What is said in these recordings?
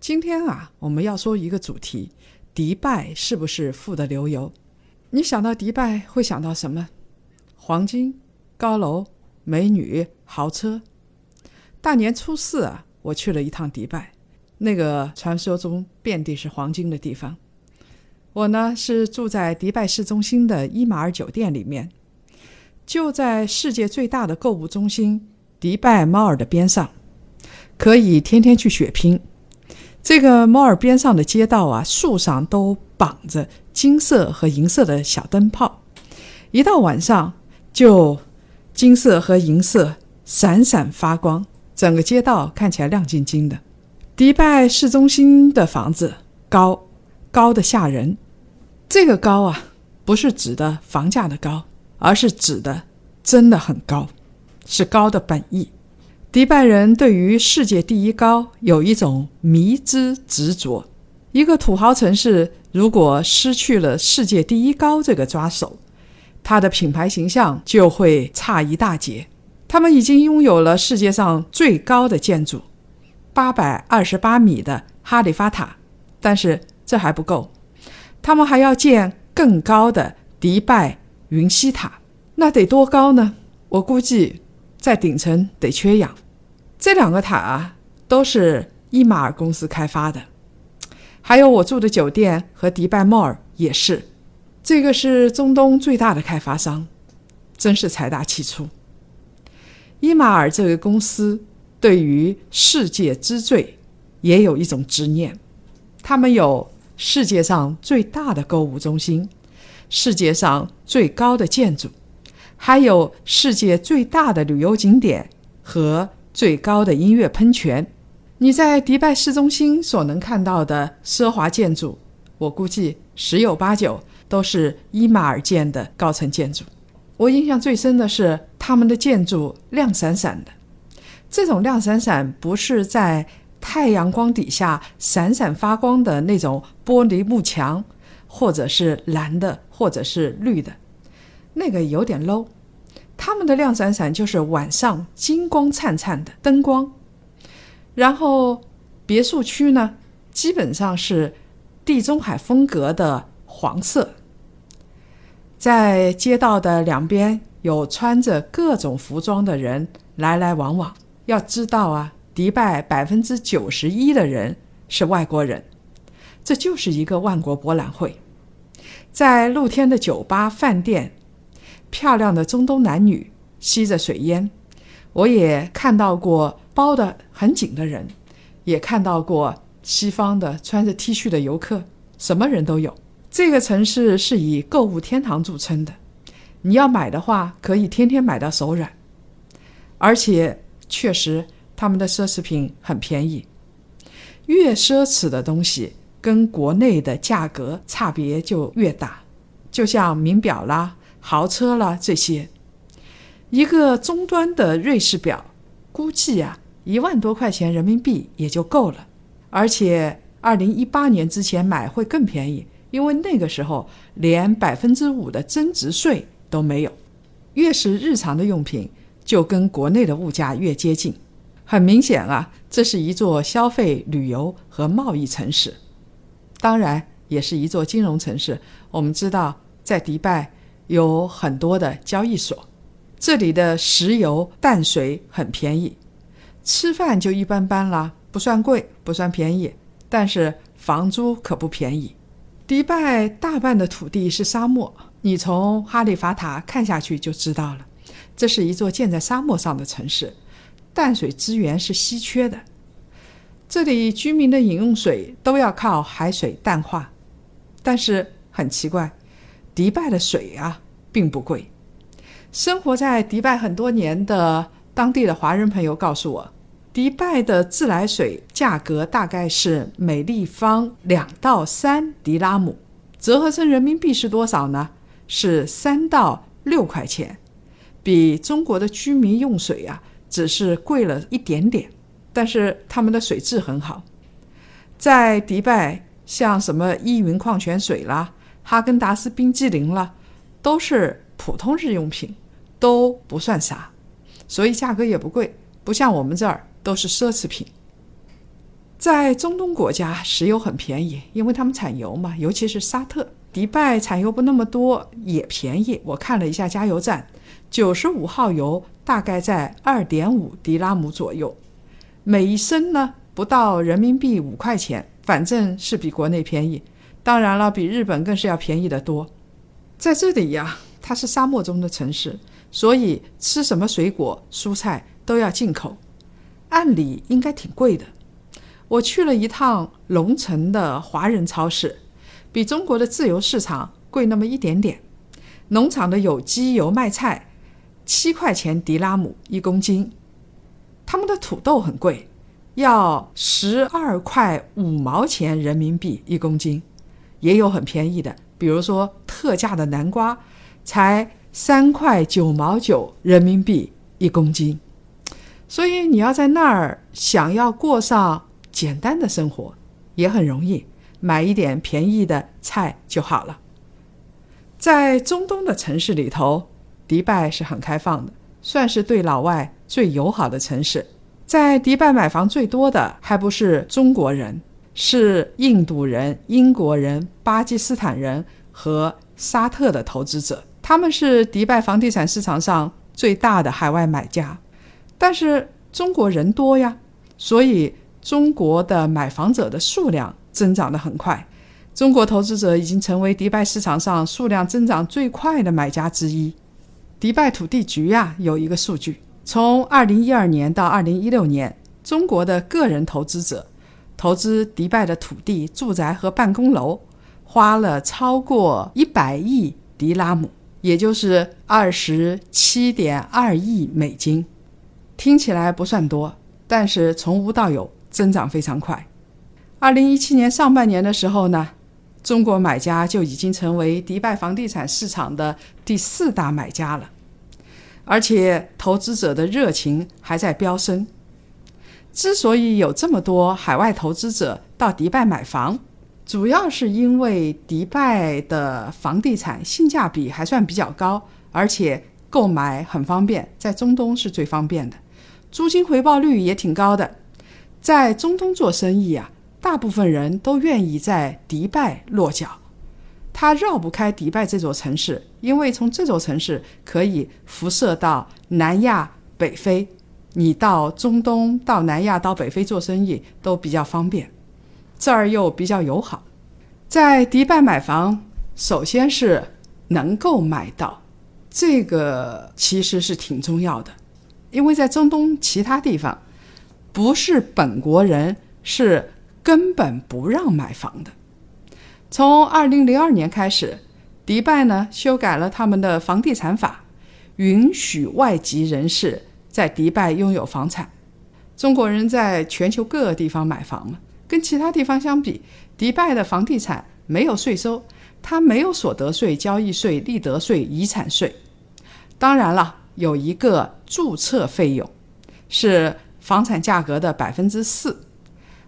今天啊，我们要说一个主题：迪拜是不是富得流油？你想到迪拜会想到什么？黄金、高楼、美女、豪车。大年初四啊，我去了一趟迪拜，那个传说中遍地是黄金的地方。我呢是住在迪拜市中心的伊马尔酒店里面。就在世界最大的购物中心迪拜猫尔的边上，可以天天去血拼。这个猫尔边上的街道啊，树上都绑着金色和银色的小灯泡，一到晚上就金色和银色闪闪发光，整个街道看起来亮晶晶的。迪拜市中心的房子高，高的吓人。这个高啊，不是指的房价的高。而是指的真的很高，是高的本意。迪拜人对于世界第一高有一种迷之执着。一个土豪城市如果失去了世界第一高这个抓手，它的品牌形象就会差一大截。他们已经拥有了世界上最高的建筑——八百二十八米的哈利法塔，但是这还不够，他们还要建更高的迪拜。云栖塔那得多高呢？我估计在顶层得缺氧。这两个塔啊，都是伊马尔公司开发的，还有我住的酒店和迪拜 Mall 也是。这个是中东最大的开发商，真是财大气粗。伊马尔这个公司对于世界之最也有一种执念，他们有世界上最大的购物中心。世界上最高的建筑，还有世界最大的旅游景点和最高的音乐喷泉。你在迪拜市中心所能看到的奢华建筑，我估计十有八九都是伊马尔建的高层建筑。我印象最深的是他们的建筑亮闪闪的，这种亮闪闪不是在太阳光底下闪闪发光的那种玻璃幕墙。或者是蓝的，或者是绿的，那个有点 low。他们的亮闪闪就是晚上金光灿灿的灯光。然后别墅区呢，基本上是地中海风格的黄色。在街道的两边有穿着各种服装的人来来往往。要知道啊，迪拜百分之九十一的人是外国人。这就是一个万国博览会，在露天的酒吧、饭店，漂亮的中东男女吸着水烟。我也看到过包得很紧的人，也看到过西方的穿着 T 恤的游客，什么人都有。这个城市是以购物天堂著称的，你要买的话，可以天天买到手软。而且，确实他们的奢侈品很便宜，越奢侈的东西。跟国内的价格差别就越大，就像名表啦、豪车啦这些，一个中端的瑞士表，估计啊一万多块钱人民币也就够了。而且二零一八年之前买会更便宜，因为那个时候连百分之五的增值税都没有。越是日常的用品，就跟国内的物价越接近。很明显啊，这是一座消费、旅游和贸易城市。当然，也是一座金融城市。我们知道，在迪拜有很多的交易所，这里的石油、淡水很便宜，吃饭就一般般啦，不算贵，不算便宜，但是房租可不便宜。迪拜大半的土地是沙漠，你从哈利法塔看下去就知道了，这是一座建在沙漠上的城市，淡水资源是稀缺的。这里居民的饮用水都要靠海水淡化，但是很奇怪，迪拜的水啊并不贵。生活在迪拜很多年的当地的华人朋友告诉我，迪拜的自来水价格大概是每立方两到三迪拉姆，折合成人民币是多少呢？是三到六块钱，比中国的居民用水啊只是贵了一点点，但是他们的水质很好。在迪拜，像什么依云矿泉水啦、哈根达斯冰激凌啦，都是普通日用品，都不算啥，所以价格也不贵，不像我们这儿都是奢侈品。在中东国家，石油很便宜，因为他们产油嘛，尤其是沙特。迪拜产油不那么多，也便宜。我看了一下加油站，九十五号油大概在二点五迪拉姆左右，每一升呢不到人民币五块钱，反正是比国内便宜。当然了，比日本更是要便宜得多。在这里呀，它是沙漠中的城市，所以吃什么水果、蔬菜都要进口，按理应该挺贵的。我去了一趟龙城的华人超市。比中国的自由市场贵那么一点点，农场的有机油麦菜七块钱迪拉姆一公斤，他们的土豆很贵，要十二块五毛钱人民币一公斤，也有很便宜的，比如说特价的南瓜才三块九毛九人民币一公斤，所以你要在那儿想要过上简单的生活也很容易。买一点便宜的菜就好了。在中东的城市里头，迪拜是很开放的，算是对老外最友好的城市。在迪拜买房最多的还不是中国人，是印度人、英国人、巴基斯坦人和沙特的投资者，他们是迪拜房地产市场上最大的海外买家。但是中国人多呀，所以中国的买房者的数量。增长得很快，中国投资者已经成为迪拜市场上数量增长最快的买家之一。迪拜土地局呀有一个数据，从2012年到2016年，中国的个人投资者投资迪拜的土地、住宅和办公楼，花了超过100亿迪拉姆，也就是27.2亿美金。听起来不算多，但是从无到有，增长非常快。二零一七年上半年的时候呢，中国买家就已经成为迪拜房地产市场的第四大买家了，而且投资者的热情还在飙升。之所以有这么多海外投资者到迪拜买房，主要是因为迪拜的房地产性价比还算比较高，而且购买很方便，在中东是最方便的，租金回报率也挺高的，在中东做生意啊。大部分人都愿意在迪拜落脚，他绕不开迪拜这座城市，因为从这座城市可以辐射到南亚、北非，你到中东、到南亚、到北非做生意都比较方便，这儿又比较友好。在迪拜买房，首先是能够买到，这个其实是挺重要的，因为在中东其他地方，不是本国人是。根本不让买房的。从二零零二年开始，迪拜呢修改了他们的房地产法，允许外籍人士在迪拜拥有房产。中国人在全球各个地方买房嘛，跟其他地方相比，迪拜的房地产没有税收，它没有所得税、交易税、利得税、遗产税。当然了，有一个注册费用，是房产价格的百分之四。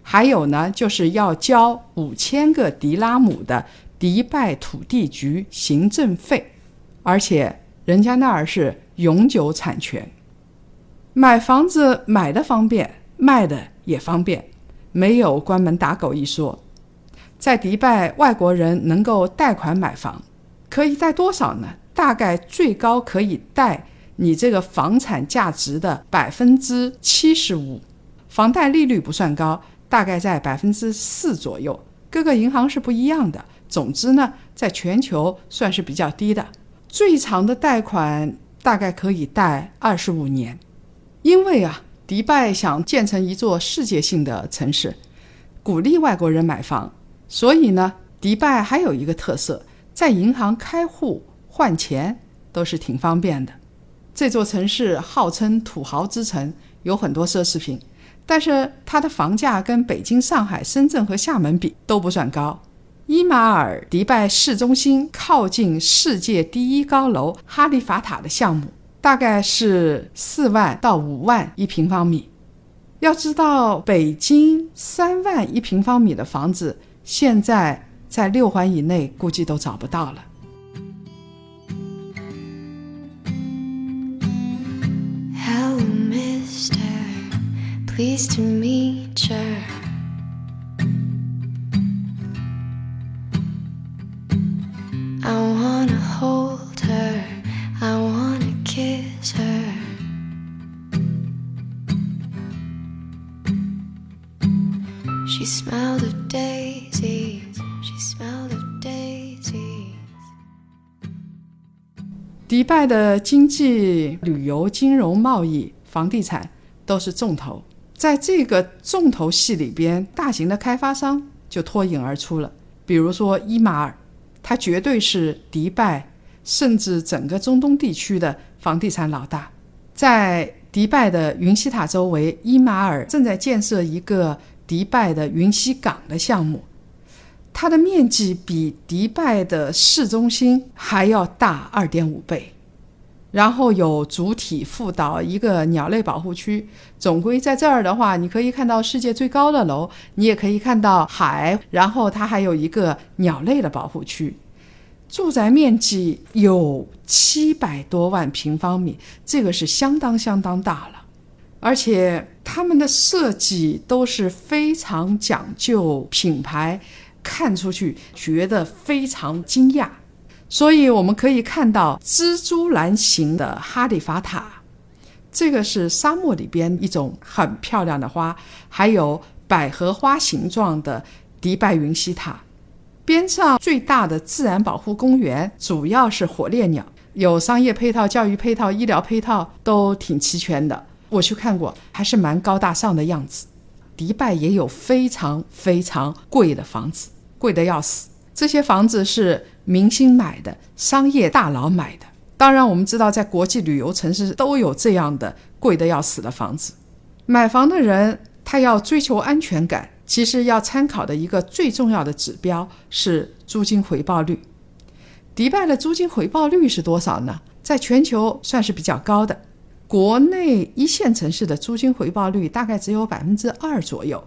还有呢，就是要交五千个迪拉姆的迪拜土地局行政费，而且人家那儿是永久产权。买房子买的方便，卖的也方便，没有关门打狗一说。在迪拜，外国人能够贷款买房，可以贷多少呢？大概最高可以贷你这个房产价值的百分之七十五，房贷利率不算高。大概在百分之四左右，各个银行是不一样的。总之呢，在全球算是比较低的。最长的贷款大概可以贷二十五年。因为啊，迪拜想建成一座世界性的城市，鼓励外国人买房，所以呢，迪拜还有一个特色，在银行开户换钱都是挺方便的。这座城市号称土豪之城，有很多奢侈品。但是它的房价跟北京、上海、深圳和厦门比都不算高。伊马尔迪拜市中心靠近世界第一高楼哈利法塔的项目，大概是四万到五万一平方米。要知道，北京三万一平方米的房子，现在在六环以内估计都找不到了。please to meet. I wanna hold her. I wanna. Kiss her. She smelled of daisies. She smelled of daisies. 迪拜的经济、旅游、金融、贸易、房地产都是重头，在这个重头戏里边，大型的开发商就脱颖而出了。比如说伊马尔，它绝对是迪拜甚至整个中东地区的房地产老大。在迪拜的云溪塔周围，伊马尔正在建设一个迪拜的云溪港的项目，它的面积比迪拜的市中心还要大二点五倍。然后有主体副岛一个鸟类保护区，总归在这儿的话，你可以看到世界最高的楼，你也可以看到海，然后它还有一个鸟类的保护区。住宅面积有七百多万平方米，这个是相当相当大了，而且他们的设计都是非常讲究品牌，看出去觉得非常惊讶。所以我们可以看到蜘蛛篮形的哈利法塔，这个是沙漠里边一种很漂亮的花，还有百合花形状的迪拜云西塔。边上最大的自然保护公园主要是火烈鸟，有商业配套、教育配套、医疗配套都挺齐全的。我去看过，还是蛮高大上的样子。迪拜也有非常非常贵的房子，贵得要死。这些房子是明星买的，商业大佬买的。当然，我们知道在国际旅游城市都有这样的贵得要死的房子。买房的人他要追求安全感，其实要参考的一个最重要的指标是租金回报率。迪拜的租金回报率是多少呢？在全球算是比较高的，国内一线城市的租金回报率大概只有百分之二左右。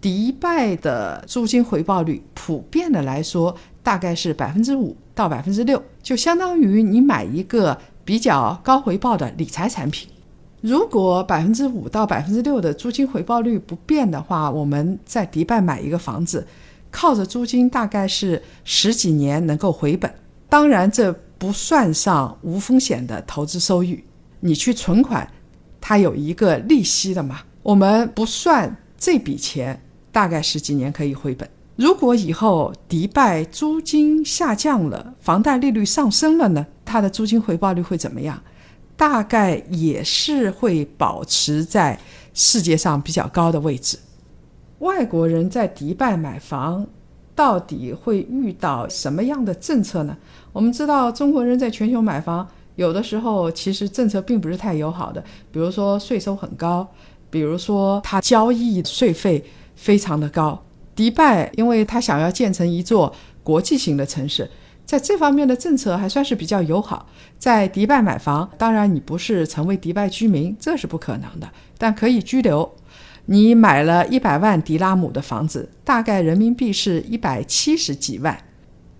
迪拜的租金回报率普遍的来说，大概是百分之五到百分之六，就相当于你买一个比较高回报的理财产品。如果百分之五到百分之六的租金回报率不变的话，我们在迪拜买一个房子，靠着租金大概是十几年能够回本。当然，这不算上无风险的投资收益。你去存款，它有一个利息的嘛，我们不算这笔钱。大概十几年可以回本。如果以后迪拜租金下降了，房贷利率上升了呢？它的租金回报率会怎么样？大概也是会保持在世界上比较高的位置。外国人在迪拜买房，到底会遇到什么样的政策呢？我们知道，中国人在全球买房，有的时候其实政策并不是太友好的，比如说税收很高，比如说他交易税费。非常的高，迪拜因为它想要建成一座国际型的城市，在这方面的政策还算是比较友好。在迪拜买房，当然你不是成为迪拜居民，这是不可能的，但可以居留。你买了一百万迪拉姆的房子，大概人民币是一百七十几万。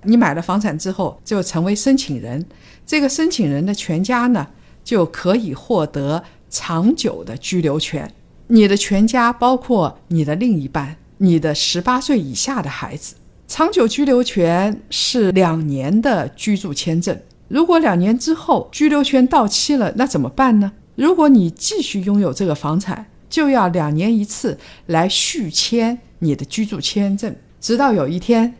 你买了房产之后，就成为申请人，这个申请人的全家呢，就可以获得长久的居留权。你的全家包括你的另一半，你的十八岁以下的孩子，长久居留权是两年的居住签证。如果两年之后居留权到期了，那怎么办呢？如果你继续拥有这个房产，就要两年一次来续签你的居住签证，直到有一天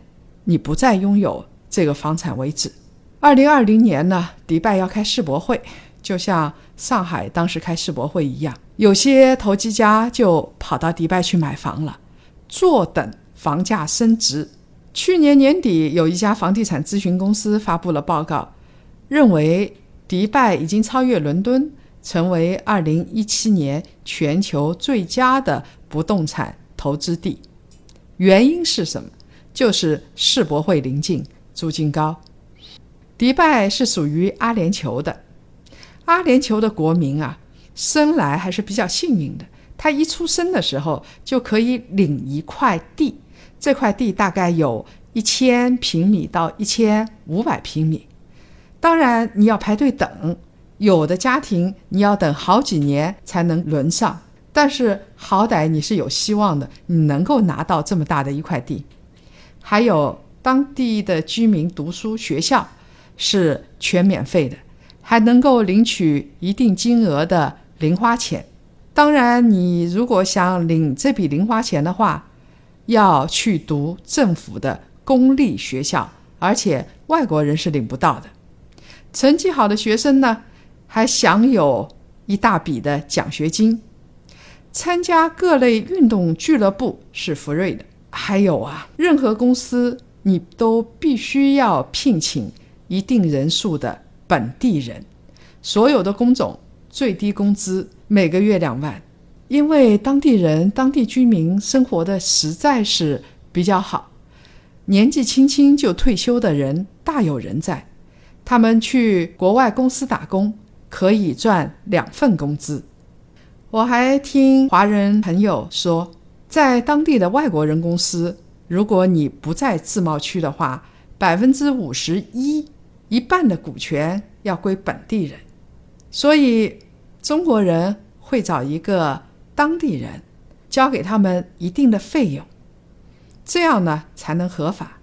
你不再拥有这个房产为止。二零二零年呢，迪拜要开世博会，就像上海当时开世博会一样。有些投机家就跑到迪拜去买房了，坐等房价升值。去年年底，有一家房地产咨询公司发布了报告，认为迪拜已经超越伦敦，成为二零一七年全球最佳的不动产投资地。原因是什么？就是世博会临近，租金高。迪拜是属于阿联酋的，阿联酋的国民啊，生来还是比较幸运的。他一出生的时候就可以领一块地，这块地大概有一千平米到一千五百平米。当然，你要排队等，有的家庭你要等好几年才能轮上。但是好歹你是有希望的，你能够拿到这么大的一块地。还有当地的居民读书学校是全免费的，还能够领取一定金额的零花钱。当然，你如果想领这笔零花钱的话，要去读政府的公立学校，而且外国人是领不到的。成绩好的学生呢，还享有一大笔的奖学金。参加各类运动俱乐部是福瑞的。还有啊，任何公司你都必须要聘请一定人数的本地人。所有的工种最低工资每个月两万，因为当地人、当地居民生活的实在是比较好，年纪轻轻就退休的人大有人在。他们去国外公司打工，可以赚两份工资。我还听华人朋友说，在当地的外国人公司，如果你不在自贸区的话，百分之五十一，一半的股权要归本地人。所以中国人会找一个当地人，交给他们一定的费用，这样呢才能合法。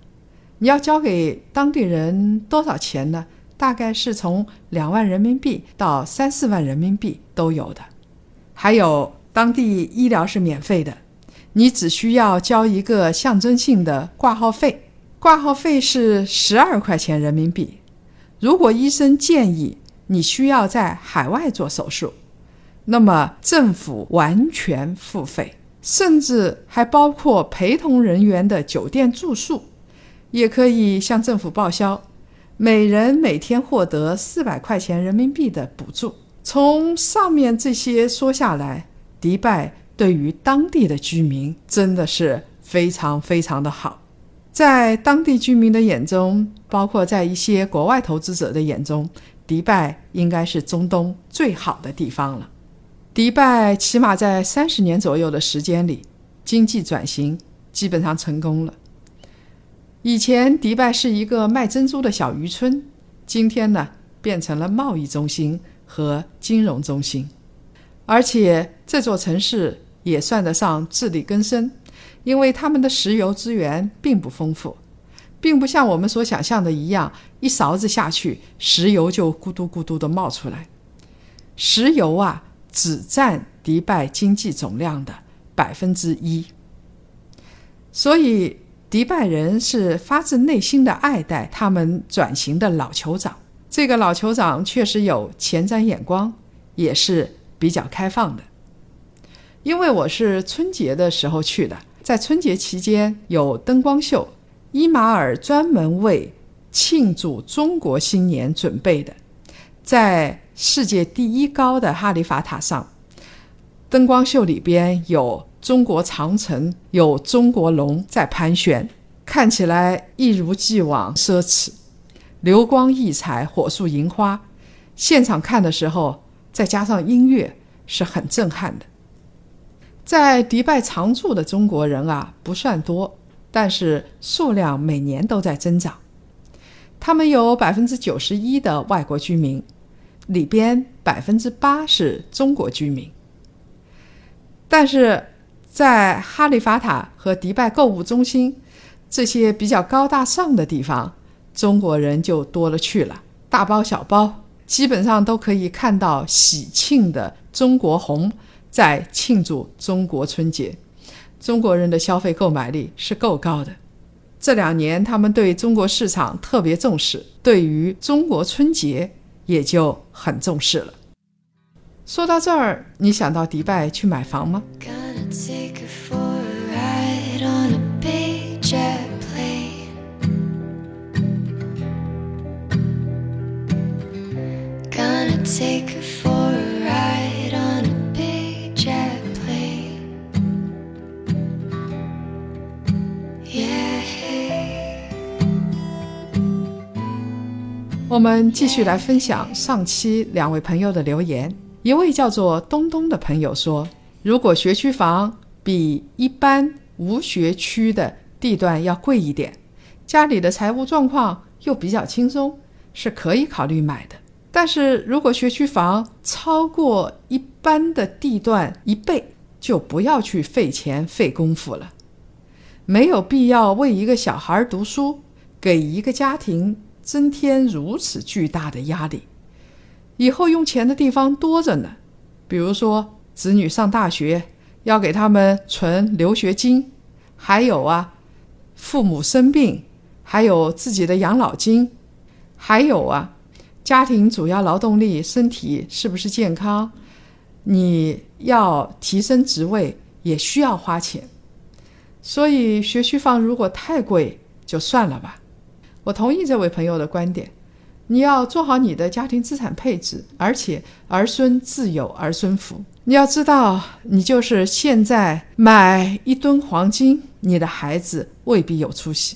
你要交给当地人多少钱呢？大概是从两万人民币到三四万人民币都有的，还有当地医疗是免费的，你只需要交一个象征性的挂号费，挂号费是十二块钱人民币。如果医生建议你需要在海外做手术，那么政府完全付费，甚至还包括陪同人员的酒店住宿，也可以向政府报销。每人每天获得四百块钱人民币的补助。从上面这些说下来，迪拜对于当地的居民真的是非常非常的好。在当地居民的眼中，包括在一些国外投资者的眼中，迪拜应该是中东最好的地方了。迪拜起码在三十年左右的时间里，经济转型基本上成功了。以前迪拜是一个卖珍珠的小渔村，今天呢变成了贸易中心和金融中心，而且这座城市也算得上自力更生，因为他们的石油资源并不丰富，并不像我们所想象的一样，一勺子下去，石油就咕嘟咕嘟的冒出来。石油啊，只占迪拜经济总量的百分之一，所以。迪拜人是发自内心的爱戴他们转型的老酋长。这个老酋长确实有前瞻眼光，也是比较开放的。因为我是春节的时候去的，在春节期间有灯光秀，伊马尔专门为庆祝中国新年准备的，在世界第一高的哈利法塔上，灯光秀里边有。中国长城有中国龙在盘旋，看起来一如既往奢侈，流光溢彩，火树银花。现场看的时候，再加上音乐，是很震撼的。在迪拜常住的中国人啊，不算多，但是数量每年都在增长。他们有百分之九十一的外国居民，里边百分之八是中国居民，但是。在哈利法塔和迪拜购物中心这些比较高大上的地方，中国人就多了去了，大包小包，基本上都可以看到喜庆的中国红，在庆祝中国春节。中国人的消费购买力是够高的，这两年他们对中国市场特别重视，对于中国春节也就很重视了。说到这儿，你想到迪拜去买房吗我们继续来分享上期两位朋友的留言。一位叫做东东的朋友说：“如果学区房比一般无学区的地段要贵一点，家里的财务状况又比较轻松，是可以考虑买的。但是如果学区房超过一般的地段一倍，就不要去费钱费功夫了。没有必要为一个小孩读书，给一个家庭。”增添如此巨大的压力，以后用钱的地方多着呢。比如说，子女上大学要给他们存留学金，还有啊，父母生病，还有自己的养老金，还有啊，家庭主要劳动力身体是不是健康？你要提升职位也需要花钱，所以学区房如果太贵，就算了吧。我同意这位朋友的观点，你要做好你的家庭资产配置，而且儿孙自有儿孙福。你要知道，你就是现在买一吨黄金，你的孩子未必有出息；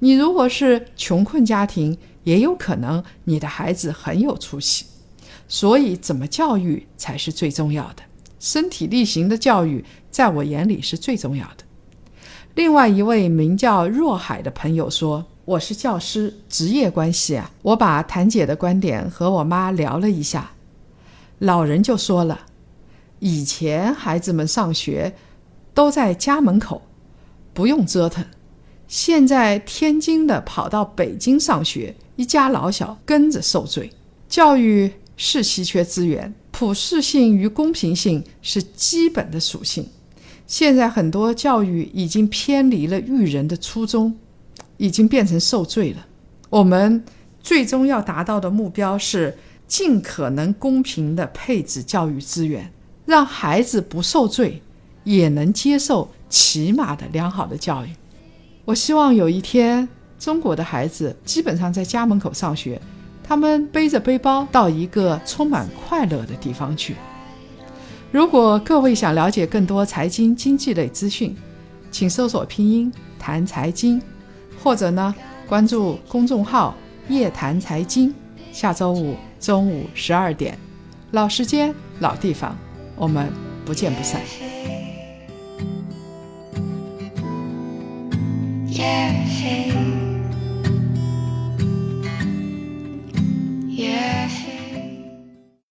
你如果是穷困家庭，也有可能你的孩子很有出息。所以，怎么教育才是最重要的？身体力行的教育，在我眼里是最重要的。另外一位名叫若海的朋友说。我是教师，职业关系啊。我把谭姐的观点和我妈聊了一下，老人就说了，以前孩子们上学都在家门口，不用折腾。现在天津的跑到北京上学，一家老小跟着受罪。教育是稀缺资源，普适性与公平性是基本的属性。现在很多教育已经偏离了育人的初衷。已经变成受罪了。我们最终要达到的目标是尽可能公平的配置教育资源，让孩子不受罪，也能接受起码的良好的教育。我希望有一天，中国的孩子基本上在家门口上学，他们背着背包到一个充满快乐的地方去。如果各位想了解更多财经经济类资讯，请搜索拼音谈财经。或者呢，关注公众号“夜谈财经”。下周五中午十二点，老时间、老地方，我们不见不散。夜黑。